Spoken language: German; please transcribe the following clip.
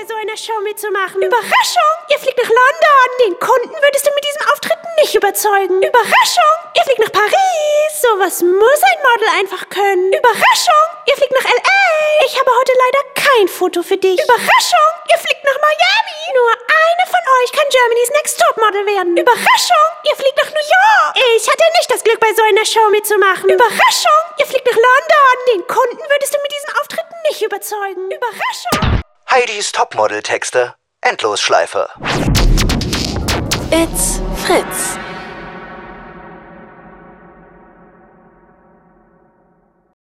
bei so einer Show mitzumachen. Überraschung! Ihr fliegt nach London. Den Kunden würdest du mit diesem Auftritt nicht überzeugen. Überraschung! Ihr fliegt nach Paris. Sowas muss ein Model einfach können. Überraschung! Ihr fliegt nach L.A. Ich habe heute leider kein Foto für dich. Überraschung! Ihr fliegt nach Miami. Nur eine von euch kann Germany's Next Top Model werden. Überraschung! Ihr fliegt nach New York. Ich hatte nicht das Glück, bei so einer Show mitzumachen. Überraschung! Ihr fliegt nach London. Den Kunden würdest du mit diesem Auftritt nicht überzeugen. Überraschung! Heidis Topmodel-Texte. Endlosschleife. It's Fritz.